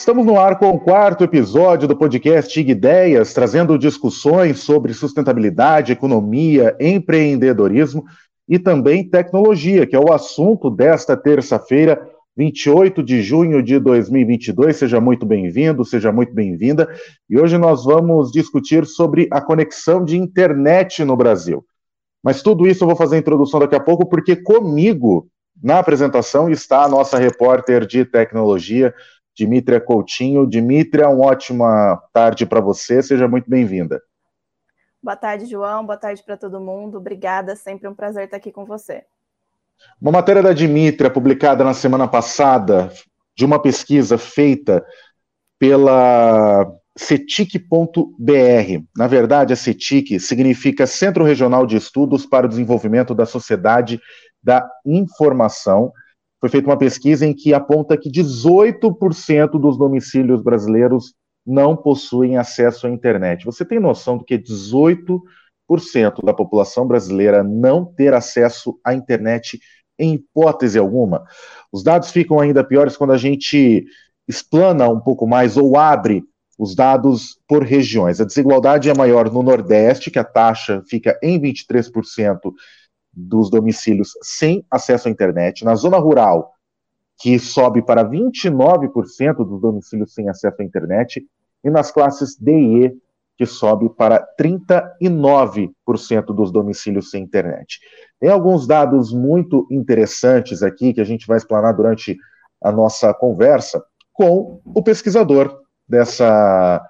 Estamos no ar com o quarto episódio do podcast IG Ideias, trazendo discussões sobre sustentabilidade, economia, empreendedorismo e também tecnologia, que é o assunto desta terça-feira, 28 de junho de 2022. Seja muito bem-vindo, seja muito bem-vinda. E hoje nós vamos discutir sobre a conexão de internet no Brasil. Mas tudo isso eu vou fazer a introdução daqui a pouco, porque comigo na apresentação está a nossa repórter de tecnologia, Dimitria Coutinho. Dimitria, uma ótima tarde para você, seja muito bem-vinda. Boa tarde, João, boa tarde para todo mundo. Obrigada, sempre um prazer estar aqui com você. Uma matéria da Dimitria, publicada na semana passada, de uma pesquisa feita pela CETIC.br. Na verdade, a CETIC significa Centro Regional de Estudos para o Desenvolvimento da Sociedade da Informação, foi feita uma pesquisa em que aponta que 18% dos domicílios brasileiros não possuem acesso à internet. Você tem noção do que 18% da população brasileira não ter acesso à internet em hipótese alguma? Os dados ficam ainda piores quando a gente explana um pouco mais ou abre os dados por regiões. A desigualdade é maior no Nordeste, que a taxa fica em 23% dos domicílios sem acesso à internet. Na zona rural, que sobe para 29% dos domicílios sem acesso à internet. E nas classes D e E, que sobe para 39% dos domicílios sem internet. Tem alguns dados muito interessantes aqui que a gente vai explanar durante a nossa conversa com o pesquisador dessa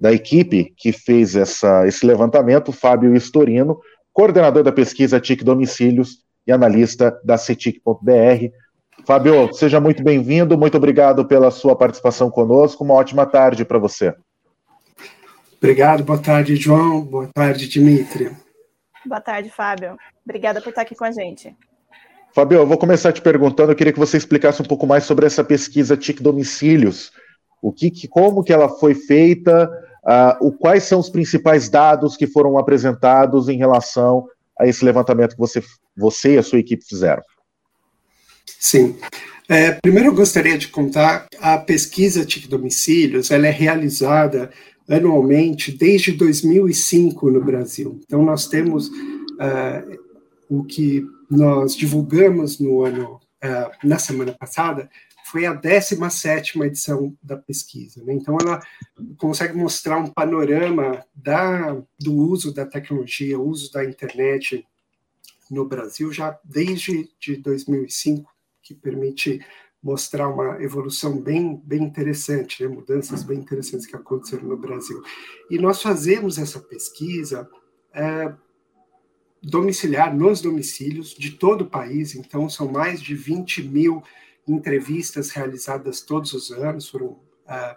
da equipe que fez essa, esse levantamento, Fábio Istorino, coordenador da pesquisa TIC Domicílios e analista da CETIC.br. Fábio, seja muito bem-vindo, muito obrigado pela sua participação conosco, uma ótima tarde para você. Obrigado, boa tarde, João, boa tarde, Dimitri. Boa tarde, Fábio. Obrigada por estar aqui com a gente. Fábio, eu vou começar te perguntando, eu queria que você explicasse um pouco mais sobre essa pesquisa TIC Domicílios. O que, como que ela foi feita, Uh, o, quais são os principais dados que foram apresentados em relação a esse levantamento que você, você e a sua equipe fizeram? Sim. É, primeiro eu gostaria de contar a pesquisa TIC Domicílios, ela é realizada anualmente desde 2005 no Brasil. Então nós temos uh, o que nós divulgamos no ano, uh, na semana passada, foi a 17 edição da pesquisa. Né? Então, ela consegue mostrar um panorama da, do uso da tecnologia, uso da internet no Brasil, já desde de 2005, que permite mostrar uma evolução bem, bem interessante, né? mudanças bem interessantes que aconteceram no Brasil. E nós fazemos essa pesquisa é, domiciliar nos domicílios de todo o país, então são mais de 20 mil entrevistas realizadas todos os anos, foram uh,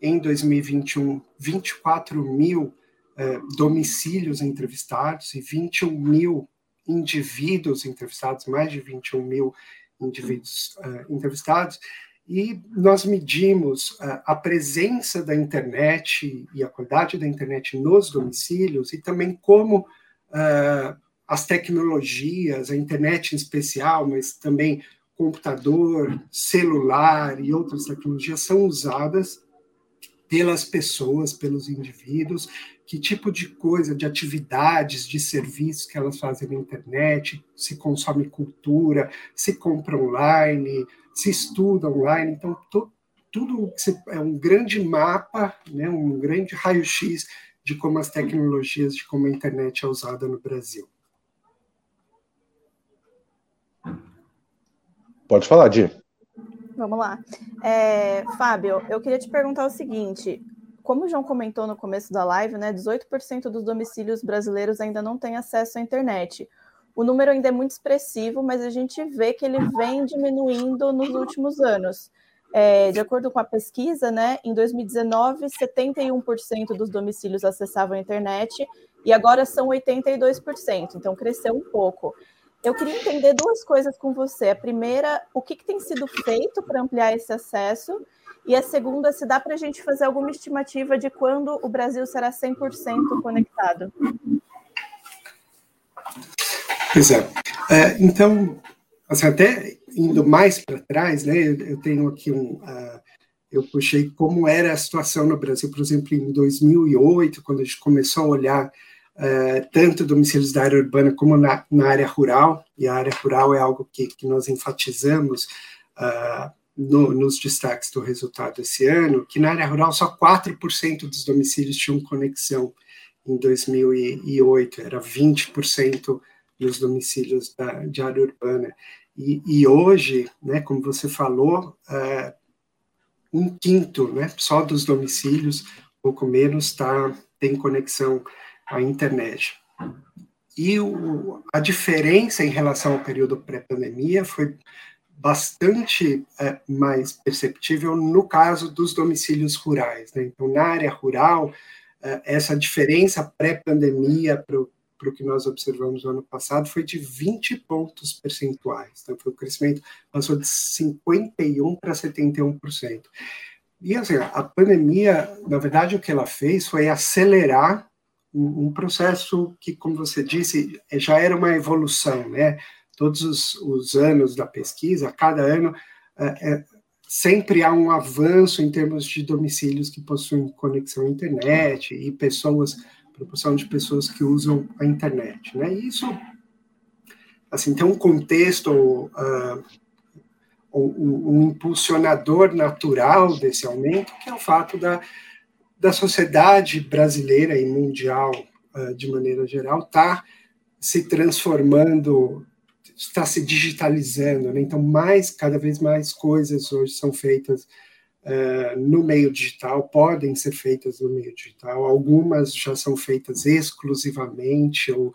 em 2021 24 mil uh, domicílios entrevistados e 21 mil indivíduos entrevistados, mais de 21 mil indivíduos uh, entrevistados, e nós medimos a presença da internet e a qualidade da internet nos domicílios e também como as tecnologias, a internet em especial, mas também computador, celular e outras tecnologias são usadas pelas pessoas, pelos indivíduos, que tipo de coisa, de atividades, de serviços que elas fazem na internet, se consome cultura, se compra online, se estuda online. Então, tudo é um grande mapa, né, um grande raio-x de como as tecnologias, de como a internet é usada no Brasil. Pode falar, Di. Vamos lá. É, Fábio, eu queria te perguntar o seguinte: como o João comentou no começo da live, né, 18% dos domicílios brasileiros ainda não têm acesso à internet. O número ainda é muito expressivo, mas a gente vê que ele vem diminuindo nos últimos anos. É, de acordo com a pesquisa, né, em 2019, 71% dos domicílios acessavam a internet e agora são 82%, então cresceu um pouco. Eu queria entender duas coisas com você. A primeira, o que, que tem sido feito para ampliar esse acesso? E a segunda, se dá para a gente fazer alguma estimativa de quando o Brasil será 100% conectado? Pois é. é então, assim, até indo mais para trás, né, eu, tenho aqui um. Uh, eu puxei como era a situação no Brasil, por exemplo, em 2008, quando a gente começou a olhar uh, tanto domicílios da área urbana como na, na, área rural, e a área rural é algo que, que nós enfatizamos uh, no, nos destaques do resultado esse ano, que na área rural só 4% dos domicílios tinham conexão em 2008, era 20% nos domicílios da, de área urbana. E, e, hoje, né, como você falou, uh, um quinto né, só dos domicílios, pouco menos, tá, tem conexão à internet. E o, a diferença em relação ao período pré-pandemia foi bastante é, mais perceptível no caso dos domicílios rurais. Né? Então, na área rural, é, essa diferença pré-pandemia para o que nós observamos no ano passado foi de 20 pontos percentuais. Então, foi o crescimento passou de 51% para 71%. E assim, a pandemia, na verdade, o que ela fez foi acelerar um, um processo que, como você disse, já era uma evolução, né? todos os, os anos da pesquisa, cada ano, é, é, sempre há um avanço em termos de domicílios que possuem conexão à internet e pessoas, proporção de pessoas que usam a internet. Né? E isso, assim, tem um contexto, uh, um, um impulsionador natural desse aumento, que é o fato da, da sociedade brasileira e mundial, uh, de maneira geral, estar tá se transformando está se digitalizando, né? então mais cada vez mais coisas hoje são feitas uh, no meio digital, podem ser feitas no meio digital, algumas já são feitas exclusivamente, ou,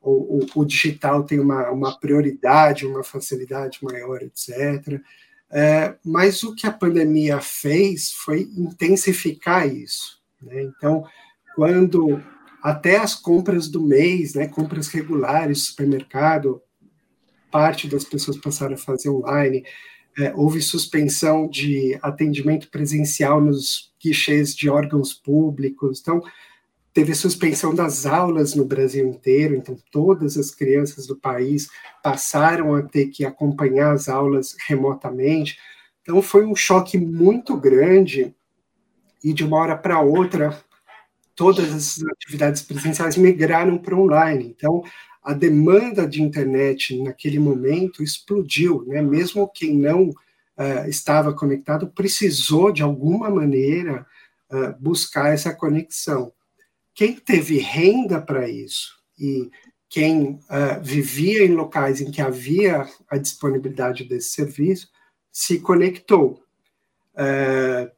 ou, ou o digital tem uma, uma prioridade, uma facilidade maior, etc. É, mas o que a pandemia fez foi intensificar isso. Né? Então, quando até as compras do mês, né, compras regulares, supermercado, parte das pessoas passaram a fazer online, é, houve suspensão de atendimento presencial nos guichês de órgãos públicos, então teve suspensão das aulas no Brasil inteiro, então todas as crianças do país passaram a ter que acompanhar as aulas remotamente. Então foi um choque muito grande e de uma hora para outra todas as atividades presenciais migraram para online. Então a demanda de internet naquele momento explodiu, né? Mesmo quem não uh, estava conectado precisou de alguma maneira uh, buscar essa conexão. Quem teve renda para isso e quem uh, vivia em locais em que havia a disponibilidade desse serviço se conectou,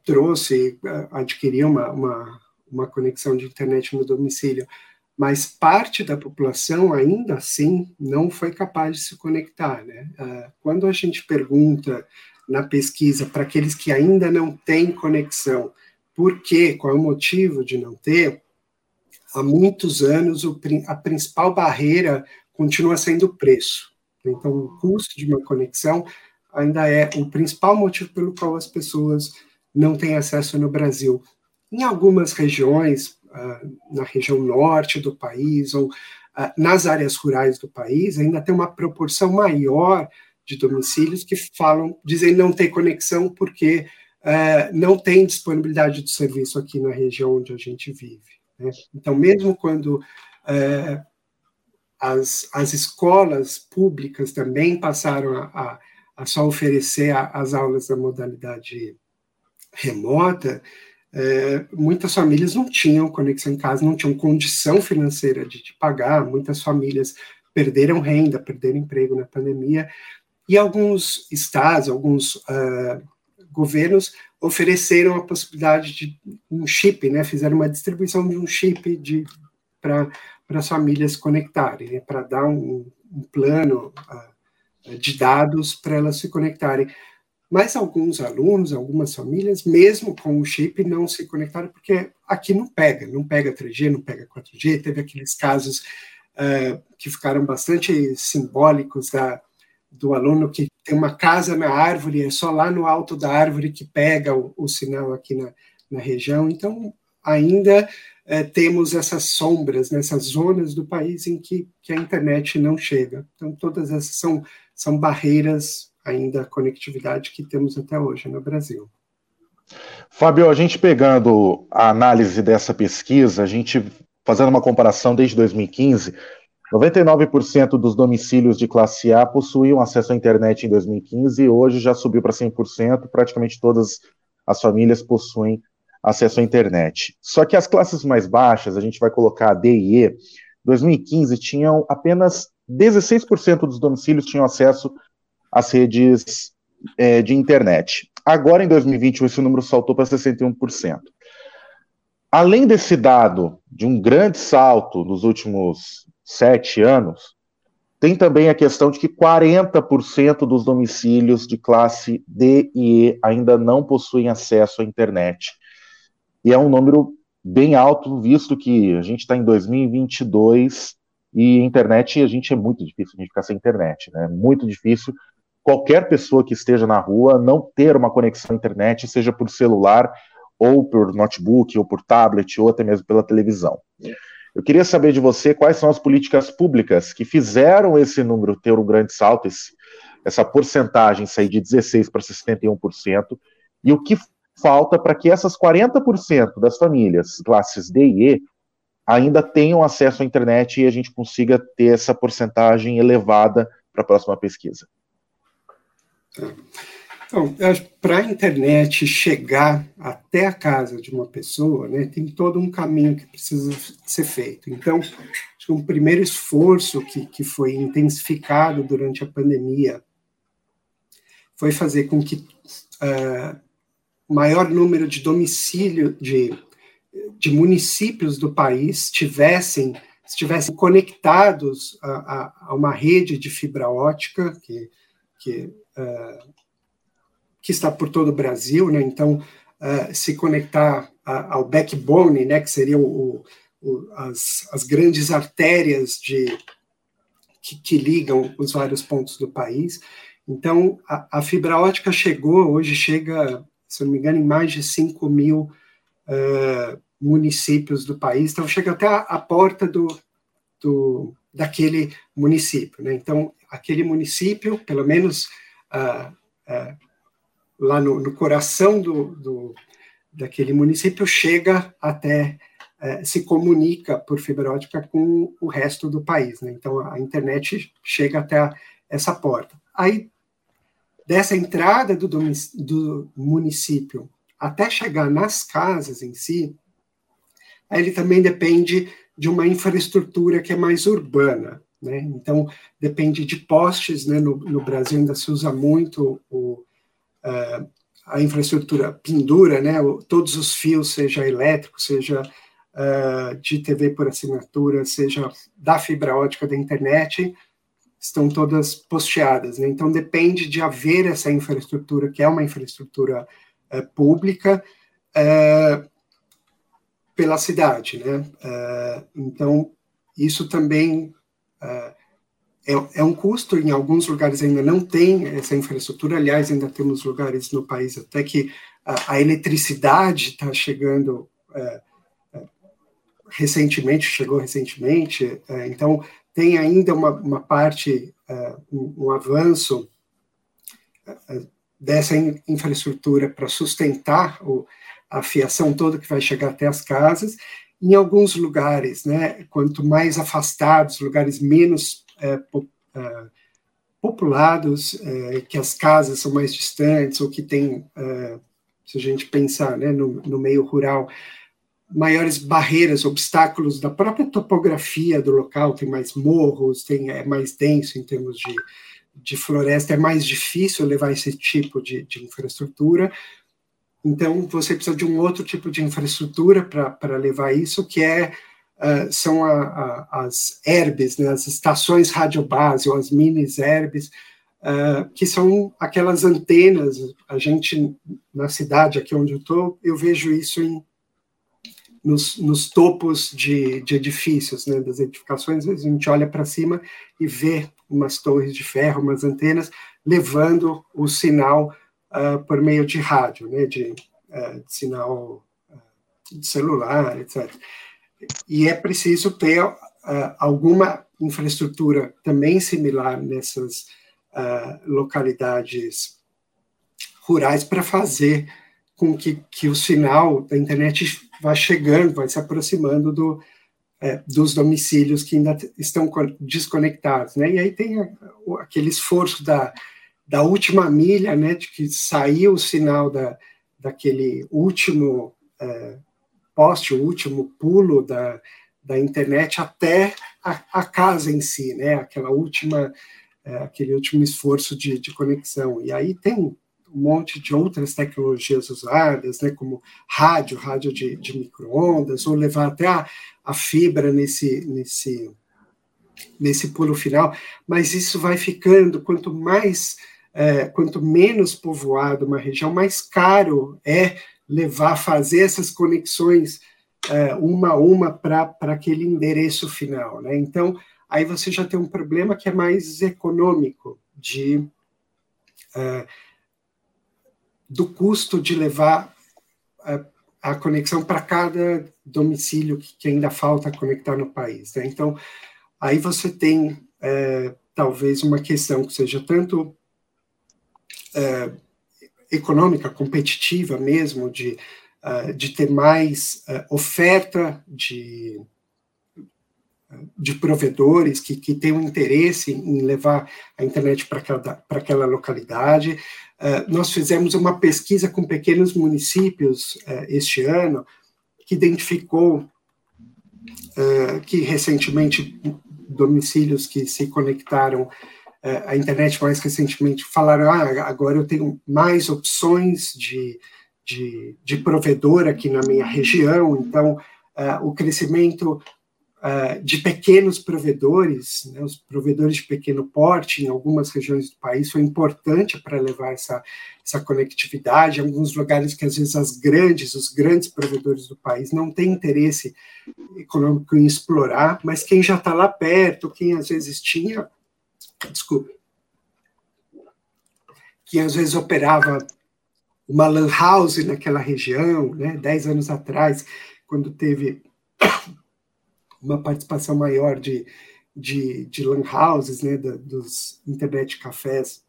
trouxe, adquiriu uma, uma, uma conexão de internet no domicílio mas parte da população ainda assim não foi capaz de se conectar. Né? Quando a gente pergunta na pesquisa para aqueles que ainda não têm conexão, por quê, qual é o motivo de não ter, há muitos anos a principal barreira continua sendo o preço. Então, o custo de uma conexão ainda é o principal motivo pelo qual as pessoas não têm acesso no Brasil. Em algumas regiões, uh, na região norte do país ou uh, nas áreas rurais do país, ainda tem uma proporção maior de domicílios que falam, dizem não ter conexão porque uh, não tem disponibilidade de serviço aqui na região onde a gente vive. Né? Então, mesmo quando as, as escolas públicas também passaram a, a, a só oferecer a, as aulas da modalidade remota, é, muitas famílias não tinham conexão em casa, não tinham condição financeira de, de pagar, muitas famílias perderam renda, perderam emprego na pandemia, e alguns estados, alguns uh, governos ofereceram a possibilidade de um chip, né, fizeram uma distribuição de um chip para as famílias conectarem, né, para dar um, um plano uh, de dados para elas se conectarem. Mas alguns alunos, algumas famílias, mesmo com o chip, não se conectaram, porque aqui não pega, não pega 3G, não pega 4G. Teve aqueles casos uh, que ficaram bastante simbólicos da, do aluno que tem uma casa na árvore, é só lá no alto da árvore que pega o, o sinal aqui na, na região. Então, ainda uh, temos essas sombras, nessas zonas do país em que, que a internet não chega. Então, todas essas são, são barreiras ainda a conectividade que temos até hoje no Brasil. Fábio, a gente pegando a análise dessa pesquisa, a gente fazendo uma comparação desde 2015, 99% dos domicílios de classe A possuíam acesso à internet em 2015 e hoje já subiu para 100%, praticamente todas as famílias possuem acesso à internet. Só que as classes mais baixas, a gente vai colocar a D e E, 2015 tinham apenas 16% dos domicílios tinham acesso às redes é, de internet. Agora, em 2021, esse número saltou para 61%. Além desse dado de um grande salto nos últimos sete anos, tem também a questão de que 40% dos domicílios de classe D e E ainda não possuem acesso à internet. E é um número bem alto, visto que a gente está em 2022 e internet, a gente é muito difícil gente ficar sem internet, né? Muito difícil qualquer pessoa que esteja na rua não ter uma conexão à internet, seja por celular, ou por notebook, ou por tablet, ou até mesmo pela televisão. Eu queria saber de você quais são as políticas públicas que fizeram esse número ter um grande salto, esse, essa porcentagem sair de 16% para 61%, e o que falta para que essas 40% das famílias, classes D e E, ainda tenham acesso à internet e a gente consiga ter essa porcentagem elevada para a próxima pesquisa. Então, para a internet chegar até a casa de uma pessoa, né, tem todo um caminho que precisa ser feito. Então, um primeiro esforço que, que foi intensificado durante a pandemia foi fazer com que uh, maior número de domicílio de, de municípios do país tivessem estivessem conectados a, a, a, uma rede de fibra ótica que, que uh, que está por todo o Brasil, né? Então, uh, se conectar a, ao backbone, né, que seriam o, o, as, as grandes artérias de, que, que, ligam os vários pontos do país. Então, a, a, fibra ótica chegou, hoje chega, se não me engano, em mais de 5 mil uh, municípios do país, então chega até a, a porta do, do, daquele município. Né? Então, aquele município, pelo menos uh, uh, lá no, no coração do, do, daquele município, chega até, é, se comunica por fibra ótica com o resto do país. Né? Então, a internet chega até a, essa porta. Aí, dessa entrada do, do município até chegar nas casas em si, ele também depende de uma infraestrutura que é mais urbana. Né? Então, depende de postes, né? no, no Brasil ainda se usa muito o, uh, a infraestrutura pendura, né, todos os fios, seja elétrico, seja uh, de TV por assinatura, seja da fibra ótica da internet, estão todas posteadas. Né? Então, depende de haver essa infraestrutura, que é uma infraestrutura uh, pública, uh, pela cidade. Né? então, isso também é, é, um custo, em alguns lugares ainda não tem essa infraestrutura, aliás, ainda temos lugares no país até que a, a eletricidade está chegando é, é, recentemente, chegou recentemente, é, então tem ainda uma, uma parte, é, um, um, avanço é, dessa in, infraestrutura para sustentar o, a fiação toda que vai chegar até as casas, em alguns lugares, né, quanto mais afastados, lugares menos populados, é, que as casas são mais distantes, ou que tem, é, se a gente pensar né, no, no meio rural, maiores barreiras, obstáculos da própria topografia do local, tem mais morros, tem, é mais denso em termos de, de floresta, é mais difícil levar esse tipo de, de infraestrutura. Então, você precisa de um outro tipo de infraestrutura para levar isso, que é uh, são a, a, as herbes, né, as estações radiobase, ou as minis herbes, uh, que são aquelas antenas, a gente, na cidade aqui onde eu estou, eu vejo isso em, nos, nos topos de, de, edifícios, né, das edificações, a gente olha para cima e vê umas torres de ferro, umas antenas, levando o sinal uh, por meio de rádio, né, de, de sinal de celular, etc e é preciso ter uh, alguma infraestrutura também similar nessas uh, localidades rurais para fazer com que, que o sinal da internet vá chegando, vai se aproximando do, é, dos domicílios que ainda estão desconectados, né? E aí tem aquele esforço da, da última milha, né, de que saiu o sinal da, daquele último é, poste, o último pulo da, da internet até a, a casa em si, né? Aquela última, é, aquele último esforço de, de conexão. E aí tem um monte de outras tecnologias usadas, né? Como rádio, rádio de, de microondas, ou levar até a, a fibra nesse nesse nesse pulo final. Mas isso vai ficando quanto mais é, quanto menos povoado uma região, mais caro é levar, fazer essas conexões é, uma a uma para aquele endereço final. Né? Então, aí você já tem um problema que é mais econômico de é, do custo de levar a, a conexão para cada domicílio que, que, ainda falta conectar no país. Né? Então, aí você tem é, talvez uma questão que seja tanto econômica, competitiva mesmo, de uh, de ter mais uh, oferta de, de provedores que, que tenham interesse em levar a internet para aquela, aquela localidade. Uh, nós fizemos uma pesquisa com pequenos municípios este ano, que identificou que recentemente domicílios que se conectaram à internet mais recentemente falaram: ah, agora eu tenho mais opções de de, de provedor aqui na minha região, então uh, o crescimento uh, de pequenos provedores, né, os provedores de pequeno porte em algumas regiões do país foi importante para levar essa, essa conectividade, em alguns lugares que às vezes as grandes, os grandes provedores do país não têm interesse econômico em explorar, mas quem já está lá perto, quem às vezes tinha, desculpe, que às vezes operava uma lan house naquela região, né, dez anos atrás, quando teve uma participação maior de, de, de lan houses, né, da, dos internet cafés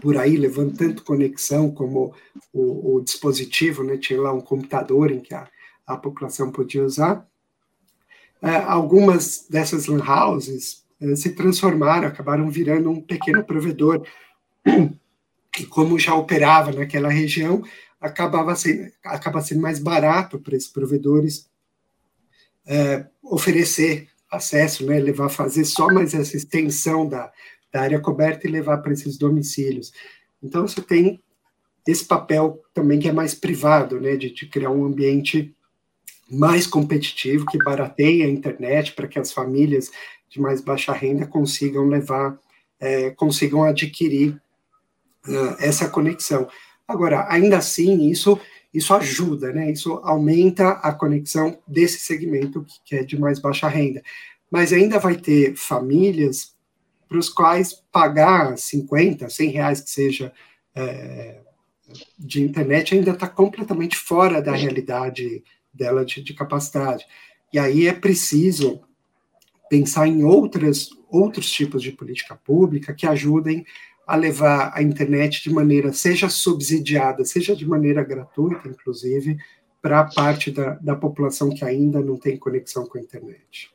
por aí, levando tanto conexão como o, o, dispositivo, né, tinha lá um computador em que a, a população podia usar. É, algumas dessas lan houses se transformaram, acabaram virando um pequeno provedor que como já operava naquela região, acabava sendo, acaba sendo mais barato para esses provedores é, oferecer acesso, né, levar, fazer só mais essa extensão da, da área coberta e levar para esses domicílios. Então, você tem esse papel também que é mais privado, né, de, de criar um ambiente mais competitivo, que barateia a internet para que as famílias de mais baixa renda consigam levar, é, consigam adquirir uh, essa conexão. Agora, ainda assim, isso isso ajuda, né? Isso aumenta a conexão desse segmento que é de mais baixa renda. Mas ainda vai ter famílias para os quais pagar 50, 100 reais que seja é, de internet ainda está completamente fora da realidade dela de, de, capacidade. E aí é preciso pensar em outras, outros tipos de política pública que ajudem a levar a internet de maneira, seja subsidiada, seja de maneira gratuita, inclusive, para a parte da, da população que ainda não tem conexão com a internet.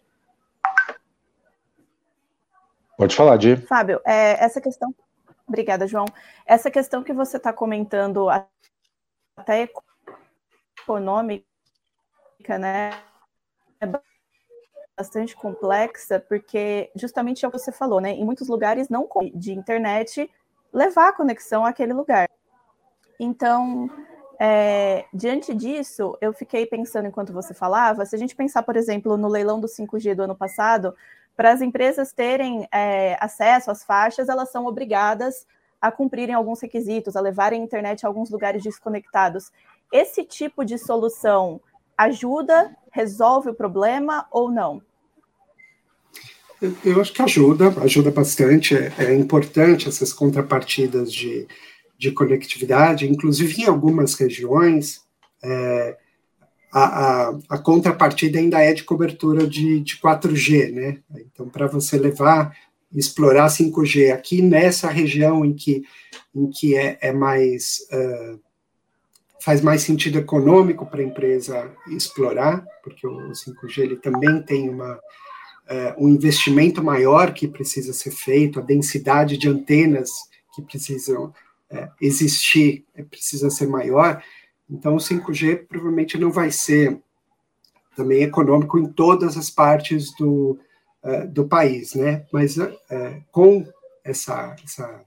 Pode falar, Di. Fábio, é, essa questão. Obrigada, João. Essa questão que você está comentando, até econômica, né? É bastante complexa, porque justamente é o que você falou, né? Em muitos lugares não de internet levar a conexão àquele lugar. Então, é, diante disso, eu fiquei pensando enquanto você falava, se a gente pensar, por exemplo, no leilão do 5G do ano passado, para as empresas terem é, acesso às faixas, elas são obrigadas a cumprirem alguns requisitos, a levarem a internet a alguns lugares desconectados. Esse tipo de solução ajuda, resolve o problema ou não? Eu acho que ajuda, ajuda bastante. É, é importante essas contrapartidas de, de conectividade, inclusive em algumas regiões, é, a, a, a, contrapartida ainda é de cobertura de, de 4G, né? Então, para você levar, explorar 5G aqui nessa região em que, em que é, é mais. Uh, faz mais sentido econômico para a empresa explorar, porque o 5G ele também tem uma, é, um investimento maior que precisa ser feito, a densidade de antenas que precisam é, existir é, precisa ser maior. Então, o 5G provavelmente não vai ser também econômico em todas as partes do, uh, do país, né? Mas uh, com essa, essa,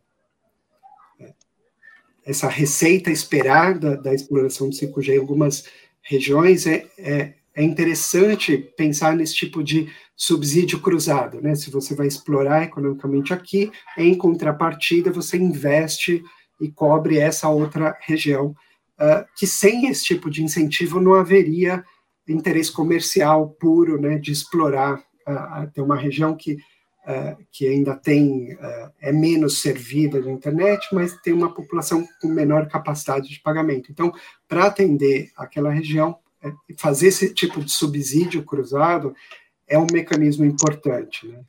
essa receita esperada da exploração do 5G em algumas regiões, é, é, é interessante pensar nesse tipo de subsídio cruzado, né? Se você vai explorar economicamente aqui, em contrapartida, você investe e cobre essa outra região uh, que sem esse tipo de incentivo não haveria interesse comercial puro, né, de explorar uh, ter uma região que uh, que ainda tem é menos servida de internet, mas tem uma população com menor capacidade de pagamento. Então, para atender aquela região, é, fazer esse tipo de subsídio cruzado é um mecanismo importante. Né?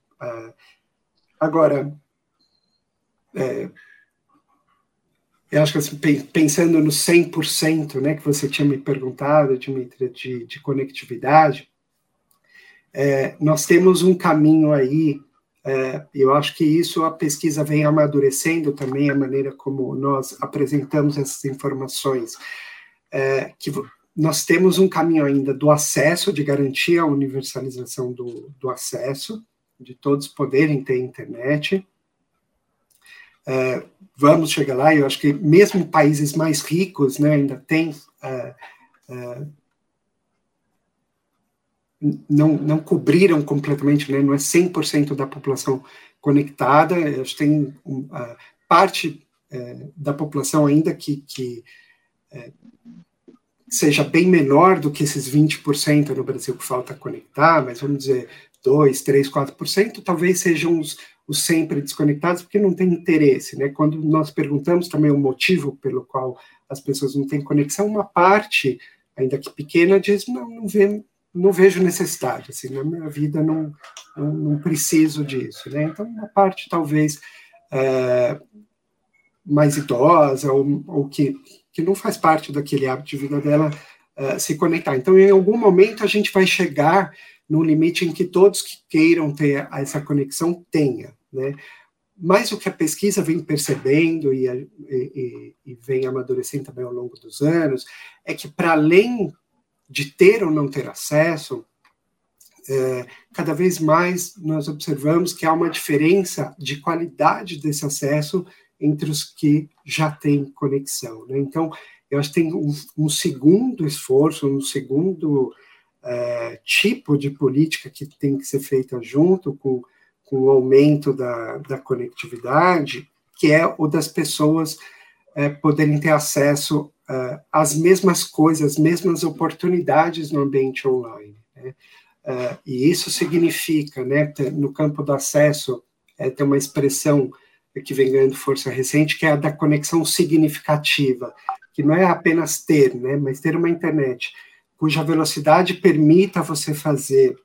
agora, é, eu acho que assim, pensando no 100%, né, que você tinha me perguntado, Dimitri, de, de conectividade, é, nós temos um caminho aí, é, eu acho que isso a pesquisa vem amadurecendo também a maneira como nós apresentamos essas informações, é, que nós temos um caminho ainda do acesso, de garantir a universalização do, do acesso, de todos poderem ter internet, é, vamos chegar lá, eu acho que mesmo países mais ricos, né, ainda tem é, é, não, não cobriram completamente, né, não é 100% da população conectada, acho que tem parte da população ainda que, que seja bem menor do que esses 20% no Brasil que falta conectar, mas vamos dizer 2, 3, 4%, talvez sejam os os sempre desconectados, porque não tem interesse, né? Quando nós perguntamos também o motivo pelo qual as pessoas não têm conexão, uma parte, ainda que pequena, diz, não, não, vê, não vejo necessidade, assim, na minha vida não, não, não preciso disso, né? Então, uma parte talvez é, mais idosa, ou, ou que, que não faz parte daquele hábito de vida dela, é, se conectar. Então, em algum momento, a gente vai chegar no limite em que todos que queiram ter essa conexão tenha, né? Mas o que a pesquisa vem percebendo e, e, e vem amadurecendo também ao longo dos anos é que para além de ter ou não ter acesso, é, cada vez mais nós observamos que há uma diferença de qualidade desse acesso entre os que já têm conexão. Né? Então, eu acho que tem um, um segundo esforço, um segundo é, tipo de política que tem que ser feita junto com, com o aumento da, da conectividade, que é o das pessoas é, poderem ter acesso é, às mesmas coisas, às mesmas oportunidades no ambiente online. Né? E isso significa, né, no campo do acesso, é, uma expressão que vem ganhando força recente, que é a da conexão significativa, que não é apenas ter, né, mas ter uma internet cuja velocidade permita você fazer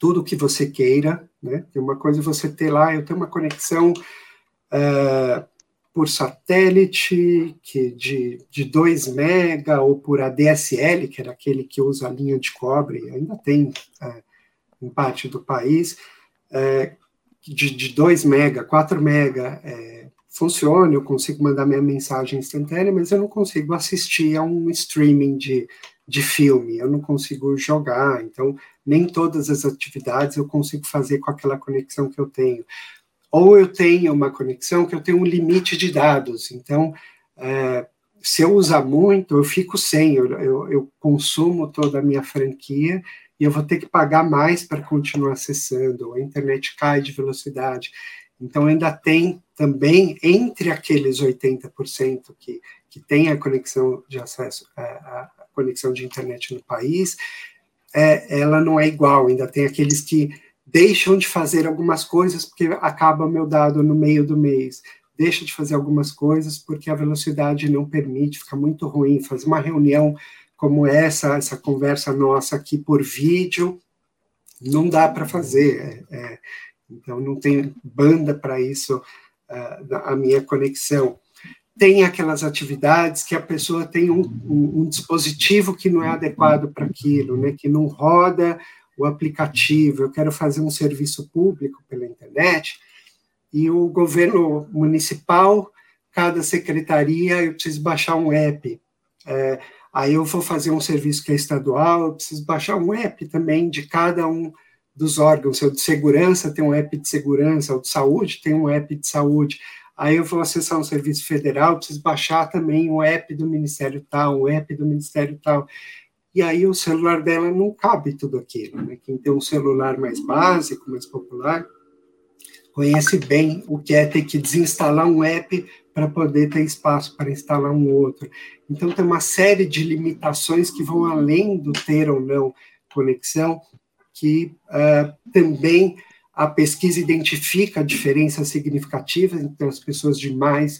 tudo o que você queira, né? Tem uma coisa é você ter lá, eu tenho uma conexão uh, por satélite que de, de 2 mega ou por ADSL, que era aquele que usa a linha de cobre, ainda tem uh, em parte do país, uh, de, de 2 mega, 4 mega, funciona, eu consigo mandar minha mensagem instantânea, mas eu não consigo assistir a um streaming de de filme, eu não consigo jogar, então nem todas as atividades eu consigo fazer com aquela conexão que eu tenho. Ou eu tenho uma conexão que eu tenho um limite de dados, então é, se eu usar muito, eu fico sem, eu, eu, eu, consumo toda a minha franquia e eu vou ter que pagar mais para continuar acessando, a internet cai de velocidade. Então ainda tem também entre aqueles 80% que, que tem a conexão de acesso a, a conexão de internet no país, é, ela não é igual. Ainda tem aqueles que deixam de fazer algumas coisas porque acaba meu dado no meio do mês. Deixa de fazer algumas coisas porque a velocidade não permite, fica muito ruim. Fazer uma reunião como essa, essa conversa nossa aqui por vídeo, não dá para fazer. É, é, então, não tem banda para isso, uh, a minha conexão. tem aquelas atividades que a pessoa tem um, um, um dispositivo que não é adequado para aquilo, né, que não roda o aplicativo, eu quero fazer um serviço público pela internet, e o governo municipal, cada secretaria, eu preciso baixar um app. É, aí eu vou fazer um serviço que é estadual, eu preciso baixar um app também de cada um dos órgãos. Se é de segurança tem um app de segurança, o de saúde tem um app de saúde. Aí eu vou acessar um serviço federal, preciso baixar também um app do Ministério tal, um app do Ministério tal e aí o celular dela não cabe tudo aquilo. Né? Quem tem um celular mais básico, mais popular, conhece bem o que é ter que desinstalar um app para poder ter espaço para instalar um outro. Então, tem uma série de limitações que vão além do ter ou não conexão, que uh, também a pesquisa identifica diferenças significativas entre as pessoas de mais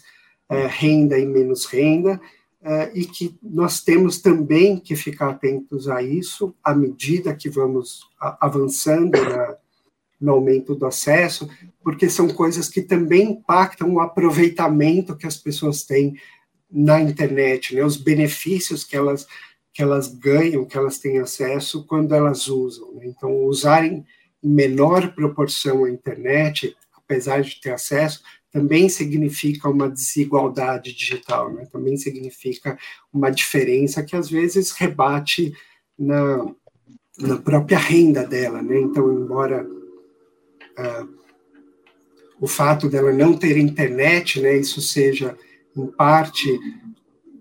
uh, renda e menos renda, é, e que nós temos também que ficar atentos a isso à medida que vamos avançando na, no aumento do acesso, porque são coisas que também impactam o aproveitamento que as pessoas têm na internet, né, os benefícios que elas, que elas ganham, que elas têm acesso quando elas usam. Né? Então, usarem em menor proporção a internet, apesar de ter acesso, também significa uma desigualdade digital, né? também significa uma diferença que às vezes rebate na, na própria renda dela. Né? Então, embora o fato dela não ter internet, né, isso seja, em parte,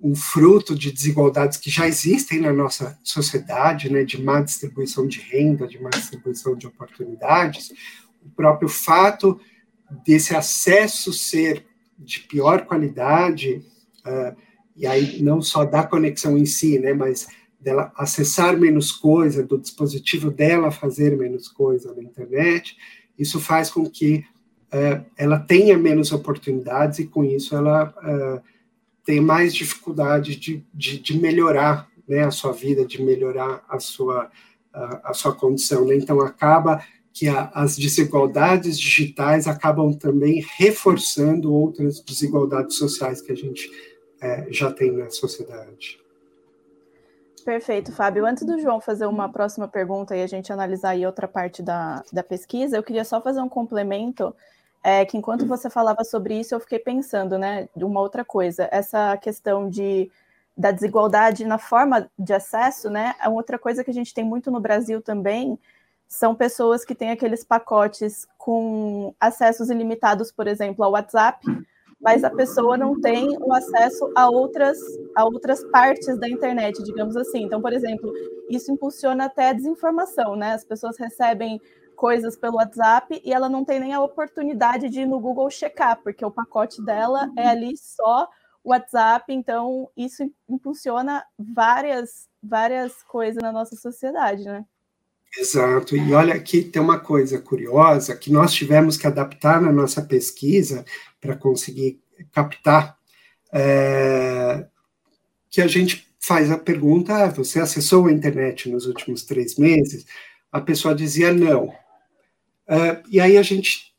um fruto de desigualdades que já existem na nossa sociedade, né, de má distribuição de renda, de má distribuição de oportunidades, o próprio fato desse acesso ser de pior qualidade, uh, e aí não só da conexão em si, né, mas dela acessar menos coisa, do dispositivo dela fazer menos coisa na internet, isso faz com que uh, ela tenha menos oportunidades e com isso ela uh, tem mais dificuldade de, de, de, melhorar né, a sua vida, de melhorar a sua, a, a sua condição. Né? Então acaba que a, as desigualdades digitais acabam também reforçando outras desigualdades sociais que a gente é, já tem na sociedade. Perfeito, Fábio. Antes do João fazer uma próxima pergunta e a gente analisar aí outra parte da, da pesquisa, eu queria só fazer um complemento, é, que enquanto você falava sobre isso, eu fiquei pensando, né, de uma outra coisa, essa questão de da desigualdade na forma de acesso, né, é outra coisa que a gente tem muito no Brasil também, são pessoas que têm aqueles pacotes com acessos ilimitados, por exemplo, ao WhatsApp, mas a pessoa não tem o acesso a outras, a outras partes da internet, digamos assim. Então, por exemplo, isso impulsiona até a desinformação, né? As pessoas recebem coisas pelo WhatsApp e ela não tem nem a oportunidade de ir no Google checar, porque o pacote dela é ali só o WhatsApp, então isso impulsiona várias várias coisas na nossa sociedade, né? Exato. E olha aqui tem uma coisa curiosa que nós tivemos que adaptar na nossa pesquisa para conseguir captar, é, que a gente faz a pergunta: ah, você acessou a internet nos últimos três meses? A pessoa dizia não. É, e aí a gente,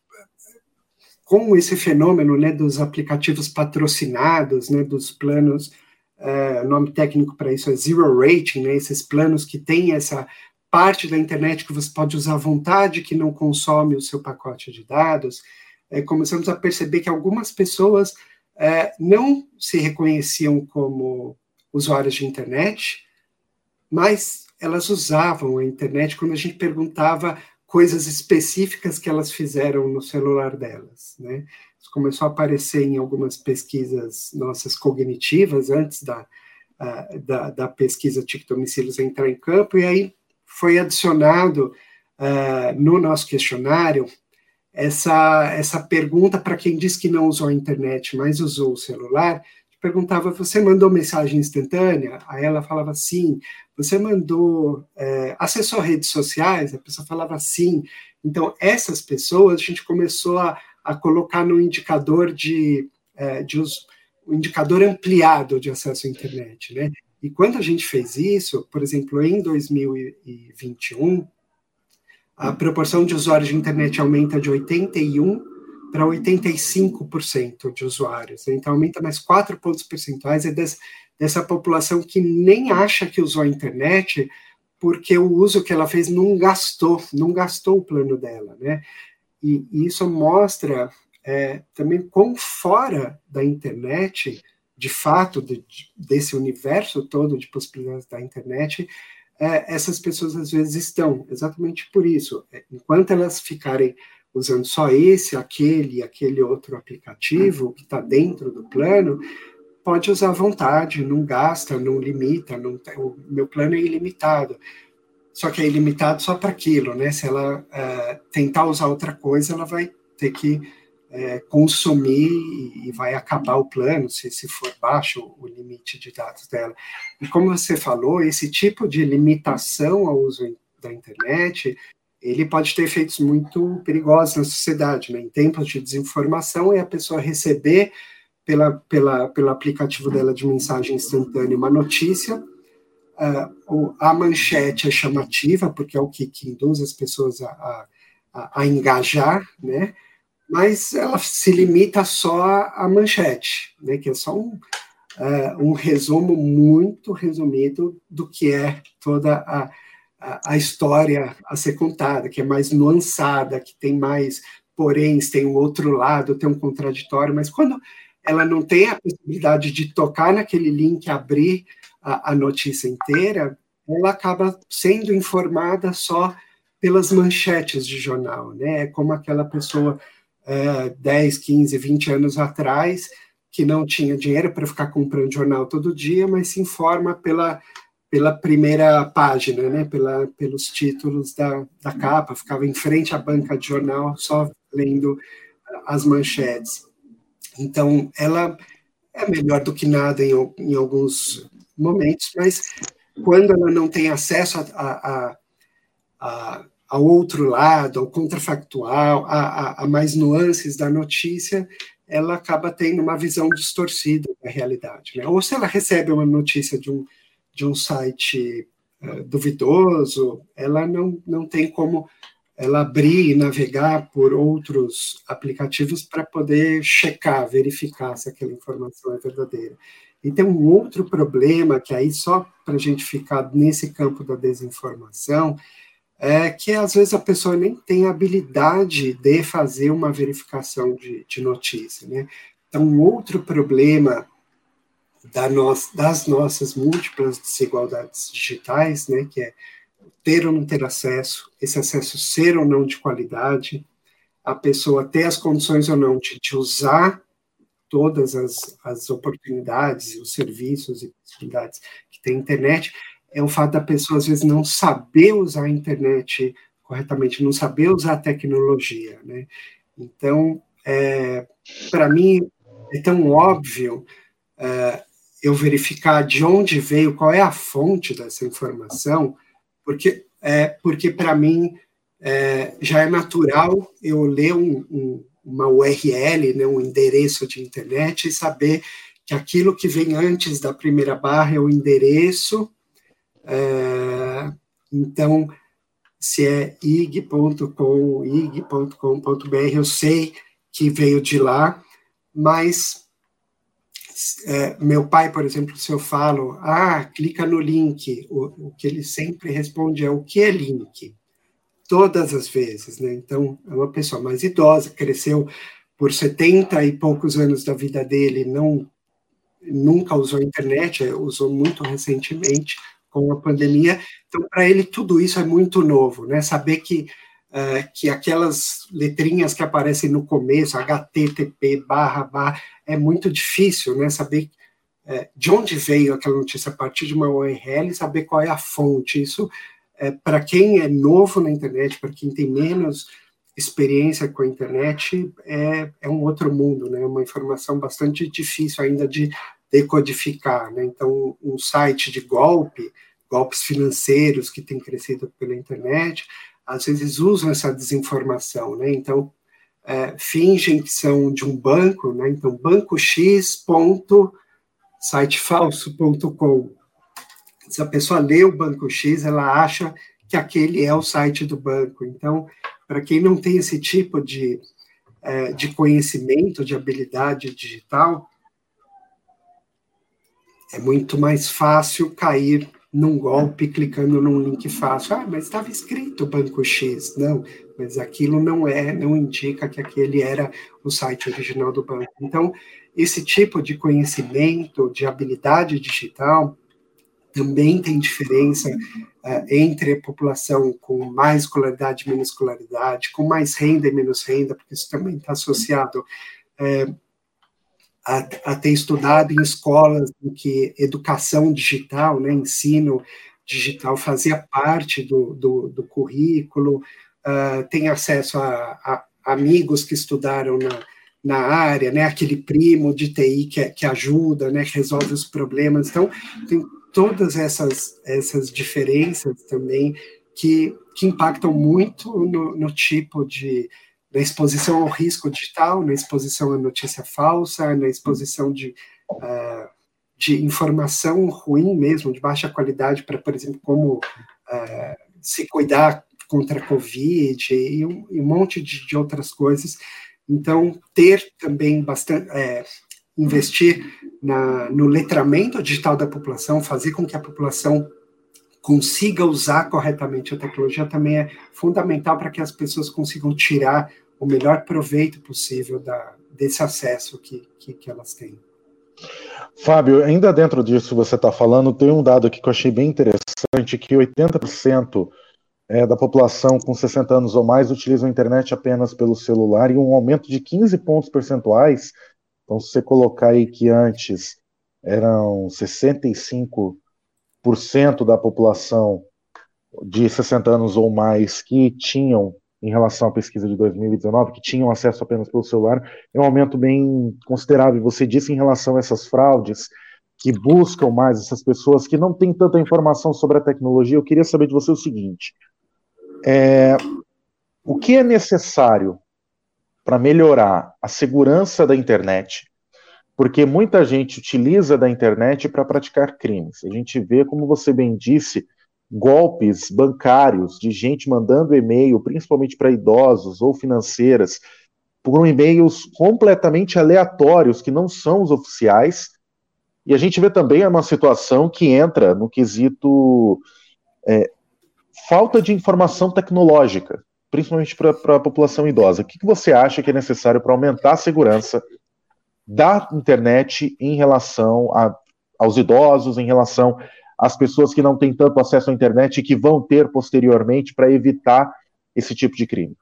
com esse fenômeno né, dos aplicativos patrocinados, né, dos planos, é, nome técnico para isso é zero rating, né, esses planos que têm essa parte da internet que você pode usar à vontade, que não consome o seu pacote de dados, é, começamos a perceber que algumas pessoas é, não se reconheciam como usuários de internet, mas elas usavam a internet quando a gente perguntava coisas específicas que elas fizeram no celular delas, né? Isso começou a aparecer em algumas pesquisas nossas cognitivas antes da, da, da pesquisa TIC domicílios entrar em campo, e aí foi adicionado uh, no nosso questionário essa, essa pergunta para quem diz que não usou a internet, mas usou o celular, perguntava, você mandou mensagem instantânea? Aí ela falava sim. Você mandou, é, acessou redes sociais? A pessoa falava sim. Então, essas pessoas, a gente começou a, a colocar no indicador de, é, de os, um indicador ampliado de acesso à internet, né? E quando a gente fez isso, por exemplo, em 2021, a proporção de usuários de internet aumenta de 81 para 85% de usuários. Então, aumenta mais 4 pontos percentuais é dessa, dessa população que nem acha que usou a internet porque o uso que ela fez não gastou, não gastou o plano dela, né? E, e isso mostra é, também quão fora da internet, de fato, de, desse universo todo de possibilidades da internet, é, essas pessoas às vezes estão, exatamente por isso. É, enquanto elas ficarem usando só esse, aquele, aquele outro aplicativo que está dentro do plano, pode usar à vontade, não gasta, não limita, não, o meu plano é ilimitado. Só que é ilimitado só para aquilo, né? Se ela uh, tentar usar outra coisa, ela vai ter que uh, consumir e, e, vai acabar o plano, se, se for baixo o limite de dados dela. E como você falou, esse tipo de limitação ao uso da internet ele pode ter efeitos muito perigosos na sociedade, né? Em tempos de desinformação, é a pessoa receber pela, pela, pelo aplicativo dela de mensagem instantânea uma notícia, uh, a manchete é chamativa, porque é o que, que induz as pessoas a, a, a, engajar, né? Mas ela se limita só à manchete, né? Que é só um, uh, um resumo muito resumido do que é toda a a, história a ser contada, que é mais nuançada, que tem mais porém, tem um outro lado, tem um contraditório, mas quando ela não tem a possibilidade de tocar naquele link, abrir a, a notícia inteira, ela acaba sendo informada só pelas manchetes de jornal, né? É como aquela pessoa é, 10, 15, 20 anos atrás que não tinha dinheiro para ficar comprando jornal todo dia, mas se informa pela pela primeira página, né, pela, pelos títulos da, da capa, ficava em frente à banca de jornal só lendo as manchetes. Então, ela é melhor do que nada em, em alguns momentos, mas quando ela não tem acesso a, a, a, ao outro lado, ao contrafactual, a, a, mais nuances da notícia, ela acaba tendo uma visão distorcida da realidade. Né? Ou se ela recebe uma notícia de um de um site uh, duvidoso, ela não, não tem como ela abrir e navegar por outros aplicativos para poder checar, verificar se aquela informação é verdadeira. E tem um outro problema, que aí só para a gente ficar nesse campo da desinformação, é que às vezes a pessoa nem tem habilidade de fazer uma verificação de, de notícia. Né? Então, outro problema da das nossas múltiplas desigualdades digitais, né, que é ter ou não ter acesso, esse acesso ser ou não de qualidade, a pessoa ter as condições ou não de, de usar todas as, as oportunidades, os serviços e possibilidades que tem a internet, é o fato da pessoa, às vezes, não saber usar a internet corretamente, não saber usar a tecnologia, né? Então, é, para mim, é tão óbvio é, eu verificar de onde veio, qual é a fonte dessa informação, porque, é, porque para mim é, já é natural eu ler um, um, uma URL, né, um endereço de internet e saber que aquilo que vem antes da primeira barra é o endereço. É, então, se é ig.com, ig.com.br, eu sei que veio de lá, mas é, meu pai, por exemplo, se eu falo, ah, clica no link, o, o, que ele sempre responde é o que é link? Todas as vezes, né? Então, é uma pessoa mais idosa, cresceu por 70 e poucos anos da vida dele, não nunca usou a internet, é, usou muito recentemente com a pandemia. Então, para ele, tudo isso é muito novo, né? Saber que Uh, que aquelas letrinhas que aparecem no começo, HTTP, barra, barra, é muito difícil, né, saber uh, de onde veio aquela notícia a partir de uma URL saber qual é a fonte. Isso, uh, para quem é novo na internet, para quem tem menos experiência com a internet, é, é um outro mundo, né, uma informação bastante difícil ainda de decodificar, né, então um site de golpe, golpes financeiros que tem crescido pela internet, às vezes usam essa desinformação, né? Então, é, fingem que são de um banco, né? Então, bancox.sitefalso.com. Se a pessoa lê o Banco X, ela acha que aquele é o site do banco. Então, para quem não tem esse tipo de, é, de conhecimento, de habilidade digital, é muito mais fácil cair num golpe clicando num link fácil. Ah, mas estava escrito Banco X. Não, mas aquilo não é, não indica que aquele era o site original do banco. Então, esse tipo de conhecimento, de habilidade digital, também tem diferença uh, entre a população com mais escolaridade e menos escolaridade, com mais renda e menos renda, porque isso também está associado uh, a, a, ter estudado em escolas em que educação digital, né, ensino digital fazia parte do, do, do currículo, uh, tem acesso a, a, amigos que estudaram na, na área, né, aquele primo de TI que, que ajuda, né, que resolve os problemas. Então, tem todas essas, essas diferenças também que, que impactam muito no, no tipo de na exposição ao risco digital, na exposição à notícia falsa, na exposição de, uh, de informação ruim mesmo, de baixa qualidade, para, por exemplo, como uh, se cuidar contra a Covid e um, e um monte de, de, outras coisas. Então, ter também bastante, é, investir na, no letramento digital da população, fazer com que a população consiga usar corretamente a tecnologia também é fundamental para que as pessoas consigam tirar o melhor proveito possível da, desse acesso que, que, que elas têm. Fábio, ainda dentro disso você está falando, tem um dado aqui que eu achei bem interessante, que 80% é, da população com 60 anos ou mais utiliza a internet apenas pelo celular e um aumento de 15 pontos percentuais então, se você colocar aí que antes eram 65% da população de 60 anos ou mais que tinham, em relação à pesquisa de 2019, que tinham acesso apenas pelo celular, é um aumento bem considerável. Você disse em relação a essas fraudes que buscam mais essas pessoas que não têm tanta informação sobre a tecnologia. Eu queria saber de você o seguinte: é, o que é necessário para melhorar a segurança da internet, porque muita gente utiliza da internet para praticar crimes. A gente vê, como você bem disse, golpes bancários de gente mandando e-mail, principalmente para idosos ou financeiras, por e-mails completamente aleatórios que não são os oficiais. E a gente vê também uma situação que entra no quesito é, falta de informação tecnológica principalmente para a população idosa. O que, que você acha que é necessário para aumentar a segurança da internet em relação a, aos idosos, em relação às pessoas que não têm tanto acesso à internet e que vão ter posteriormente para evitar esse tipo de crime?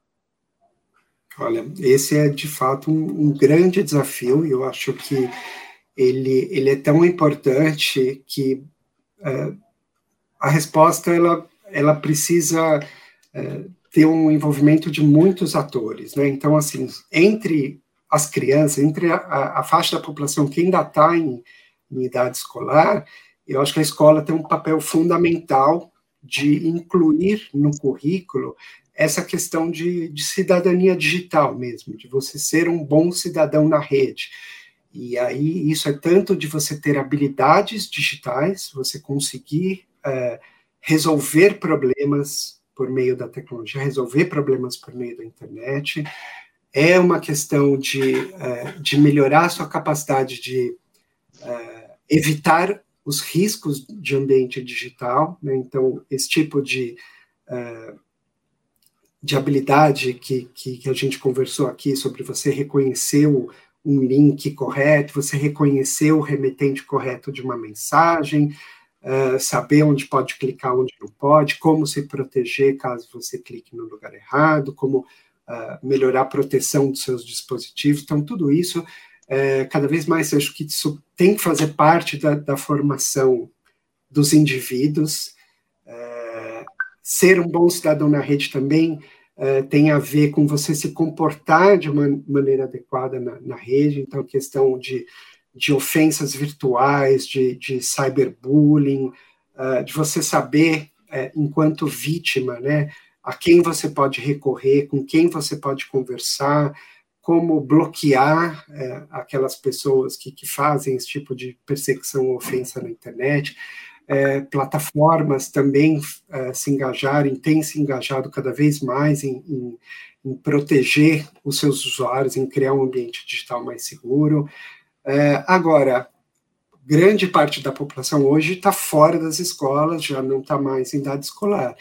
Olha, esse é de fato um, grande desafio e eu acho que ele, ele é tão importante que é, a resposta ela, ela precisa é, ter um envolvimento de muitos atores, né? Então, assim, entre as crianças, entre a, a, a faixa da população que ainda está em, em idade escolar, eu acho que a escola tem um papel fundamental de incluir no currículo essa questão de, de, cidadania digital mesmo, de você ser um bom cidadão na rede. E aí isso é tanto de você ter habilidades digitais, você conseguir é, resolver problemas por meio da tecnologia, resolver problemas por meio da internet, é uma questão de, uh, de melhorar a sua capacidade de uh, evitar os riscos de ambiente digital, né? então, esse tipo de, uh, de habilidade que, que, que, a gente conversou aqui sobre você reconhecer o, um link correto, você reconhecer o remetente correto de uma mensagem, uh, saber onde pode clicar, onde não pode, como se proteger caso você clique no lugar errado, como uh, melhorar a proteção dos seus dispositivos. Então, tudo isso, uh, cada vez mais, acho que isso tem que fazer parte da, da formação dos indivíduos. ser um bom cidadão na rede também tem a ver com você se comportar de uma maneira adequada na, na rede, então, questão de de ofensas virtuais, de, de cyberbullying, uh, de você saber, uh, enquanto vítima, né, a quem você pode recorrer, com quem você pode conversar, como bloquear uh, aquelas pessoas que, que fazem esse tipo de perseguição ou ofensa na internet. É, plataformas também se engajarem, têm se engajado cada vez mais em, em, em proteger os seus usuários, em criar um ambiente digital mais seguro. É, agora, grande parte da população hoje está fora das escolas, já não está mais em idade escolar.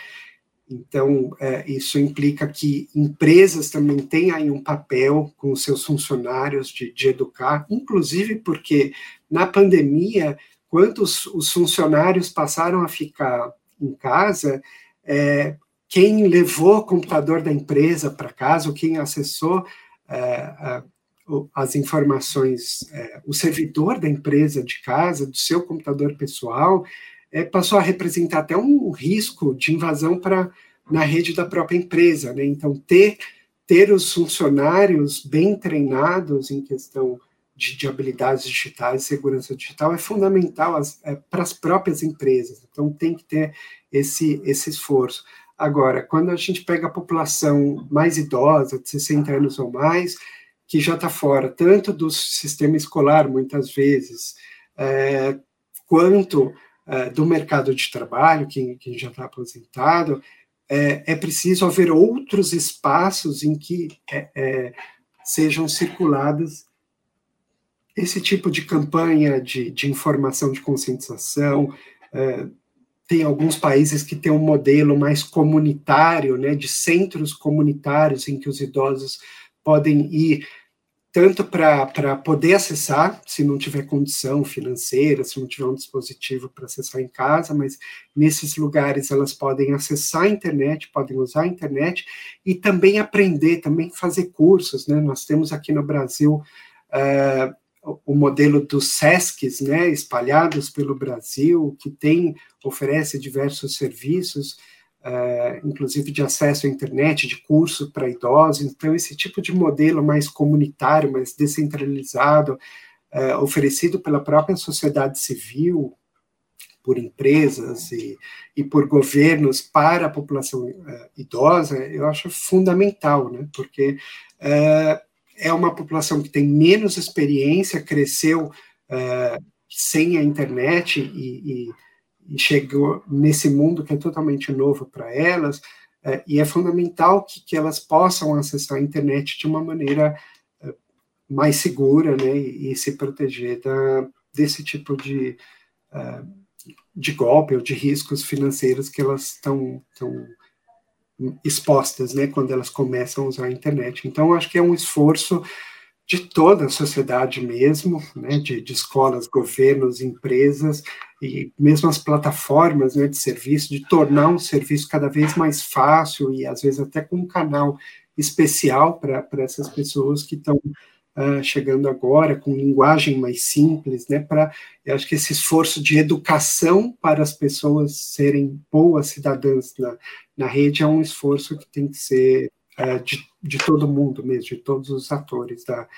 Então, é, isso implica que empresas também têm aí um papel com seus funcionários de, de educar, inclusive porque na pandemia, quando os, os funcionários passaram a ficar em casa, é, quem levou o computador da empresa para casa, ou quem acessou é, as informações, é, o servidor da empresa de casa, do seu computador pessoal, é, passou a representar até um risco de invasão para na rede da própria empresa. Né? Então, ter, ter os funcionários bem treinados em questão de, de habilidades digitais, segurança digital, é fundamental é, para as próprias empresas. Então, tem que ter esse, esse esforço. Agora, quando a gente pega a população mais idosa, de 60 anos ou mais, que já está fora tanto do sistema escolar, muitas vezes, é, quanto é, do mercado de trabalho, que, que já está aposentado, é, é, preciso haver outros espaços em que é, é, sejam circuladas esse tipo de campanha de, de informação, de conscientização. É, tem alguns países que têm um modelo mais comunitário, né, de centros comunitários em que os idosos podem ir tanto para poder acessar, se não tiver condição financeira, se não tiver um dispositivo para acessar em casa, mas nesses lugares elas podem acessar a internet, podem usar a internet e também aprender, também fazer cursos, né? Nós temos aqui no Brasil uh, o modelo dos SESCs, né, espalhados pelo Brasil, que tem, oferece diversos serviços, é, inclusive de acesso à internet, de curso para idosos. Então, esse tipo de modelo mais comunitário, mais descentralizado, é, oferecido pela própria sociedade civil, por empresas e, e por governos para a população é, idosa, eu acho fundamental, né? porque é, é uma população que tem menos experiência, cresceu é, sem a internet e, e e chegou nesse mundo que é totalmente novo para elas, é, e é fundamental que, que elas possam acessar a internet de uma maneira é, mais segura, né, e, e, se proteger da, desse tipo de, é, de golpe ou de riscos financeiros que elas estão expostas, né, quando elas começam a usar a internet. Então, acho que é um esforço de toda a sociedade mesmo, né, de, de, escolas, governos, empresas e mesmo as plataformas né, de serviço, de tornar um serviço cada vez mais fácil e às vezes até com um canal especial para essas pessoas que estão uh, chegando agora, com linguagem mais simples, né, para, eu acho que esse esforço de educação para as pessoas serem boas cidadãs na, na rede é um esforço que tem que ser uh, de de todo mundo mesmo, de todos os atores da,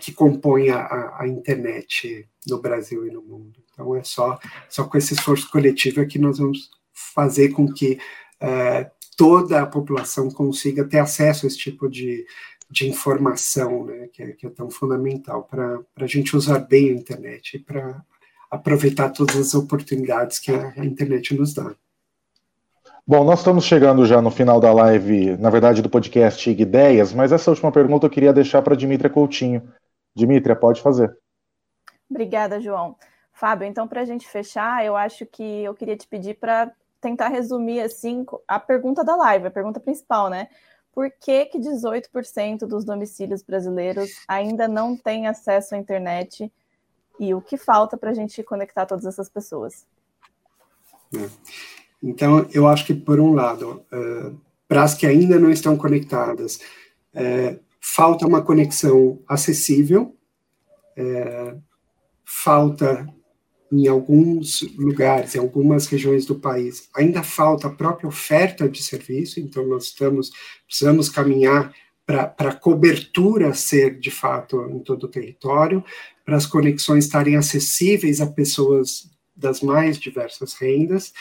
que compõem a, a, internet no Brasil e no mundo. Então é só, só com esse esforço coletivo é que nós vamos fazer com que é, toda a população consiga ter acesso a esse tipo de, de informação, né, que, é, que é tão fundamental para a gente usar bem a internet e para aproveitar todas as oportunidades que a, a internet nos dá. Bom, nós estamos chegando já no final da live, na verdade, do podcast Ideias, mas essa última pergunta eu queria deixar para Dimitra Coutinho. Dimitra, pode fazer. Obrigada, João. Fábio, então, para a gente fechar, eu acho que eu queria te pedir para tentar resumir assim a pergunta da live, a pergunta principal, né? Por que, que 18% dos domicílios brasileiros ainda não têm acesso à internet e o que falta para a gente conectar todas essas pessoas? É. Então, eu acho que, por um lado, uh, para as que ainda não estão conectadas, uh, falta uma conexão acessível, uh, falta em alguns lugares, em algumas regiões do país, ainda falta a própria oferta de serviço, então nós estamos, precisamos caminhar para a cobertura ser, de fato, em todo o território, para as conexões estarem acessíveis a pessoas das mais diversas rendas,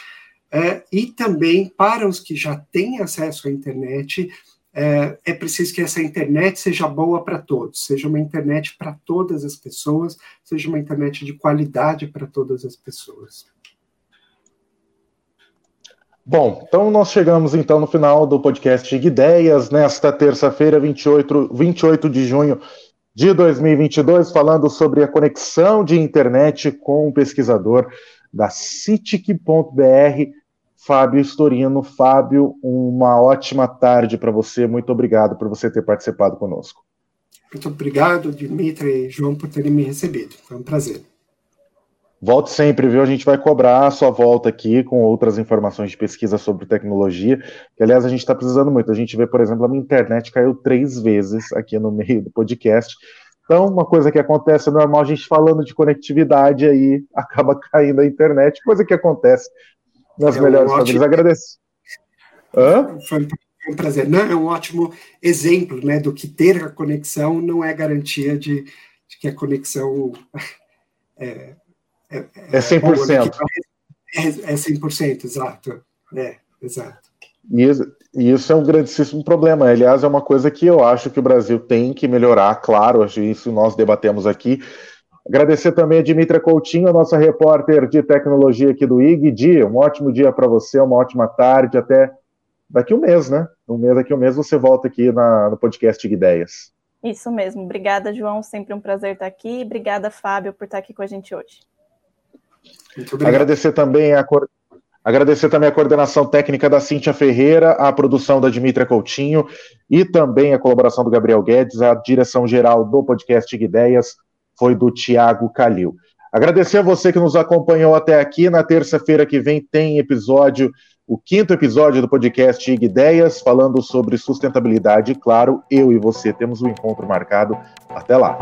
é, e também para os que já têm acesso à internet, é, é preciso que essa internet seja boa para todos, seja uma internet para todas as pessoas, seja uma internet de qualidade para todas as pessoas. Bom, então nós chegamos então no final do podcast Ideias, nesta terça-feira, 28, 28 de junho de 2022, falando sobre a conexão de internet com o pesquisador da CITIC.br, Fábio Storino. Fábio, uma ótima tarde para você. Muito obrigado por você ter participado conosco. Muito obrigado, Dimitri e João, por terem me recebido. Foi um prazer. Volte sempre, viu? A gente vai cobrar a sua volta aqui com outras informações de pesquisa sobre tecnologia, que aliás a gente está precisando muito. A gente vê, por exemplo, a minha internet caiu três vezes aqui no meio do podcast. Então, uma coisa que acontece é normal, a gente falando de conectividade aí acaba caindo a internet, coisa que acontece nas é melhores um famílias. Agradeço. Hã? Foi um prazer. Não, é um ótimo exemplo né, do que ter a conexão não é garantia de, de que a conexão é, é, é 100%. É, é 100%, exato. É, exato. E isso é um grandíssimo problema. Aliás, é uma coisa que eu acho que o Brasil tem que melhorar, claro, isso nós debatemos aqui. Agradecer também a Dimitra Coutinho, a nossa repórter de tecnologia aqui do IG. Dia, um ótimo dia para você, uma ótima tarde, até daqui um mês, né? Um mês, daqui um mês você volta aqui na, no podcast IG Ideias. Isso mesmo. Obrigada, João. Sempre um prazer estar aqui. Obrigada, Fábio, por estar aqui com a gente hoje. Agradecer também a Agradecer também a coordenação técnica da Cíntia Ferreira, a produção da Dimitra Coutinho e também a colaboração do Gabriel Guedes, a direção geral do podcast Ideias foi do Tiago Calil. Agradecer a você que nos acompanhou até aqui. Na terça-feira que vem tem episódio, o quinto episódio do podcast IG Ideias, falando sobre sustentabilidade. Claro, eu e você temos um encontro marcado. Até lá.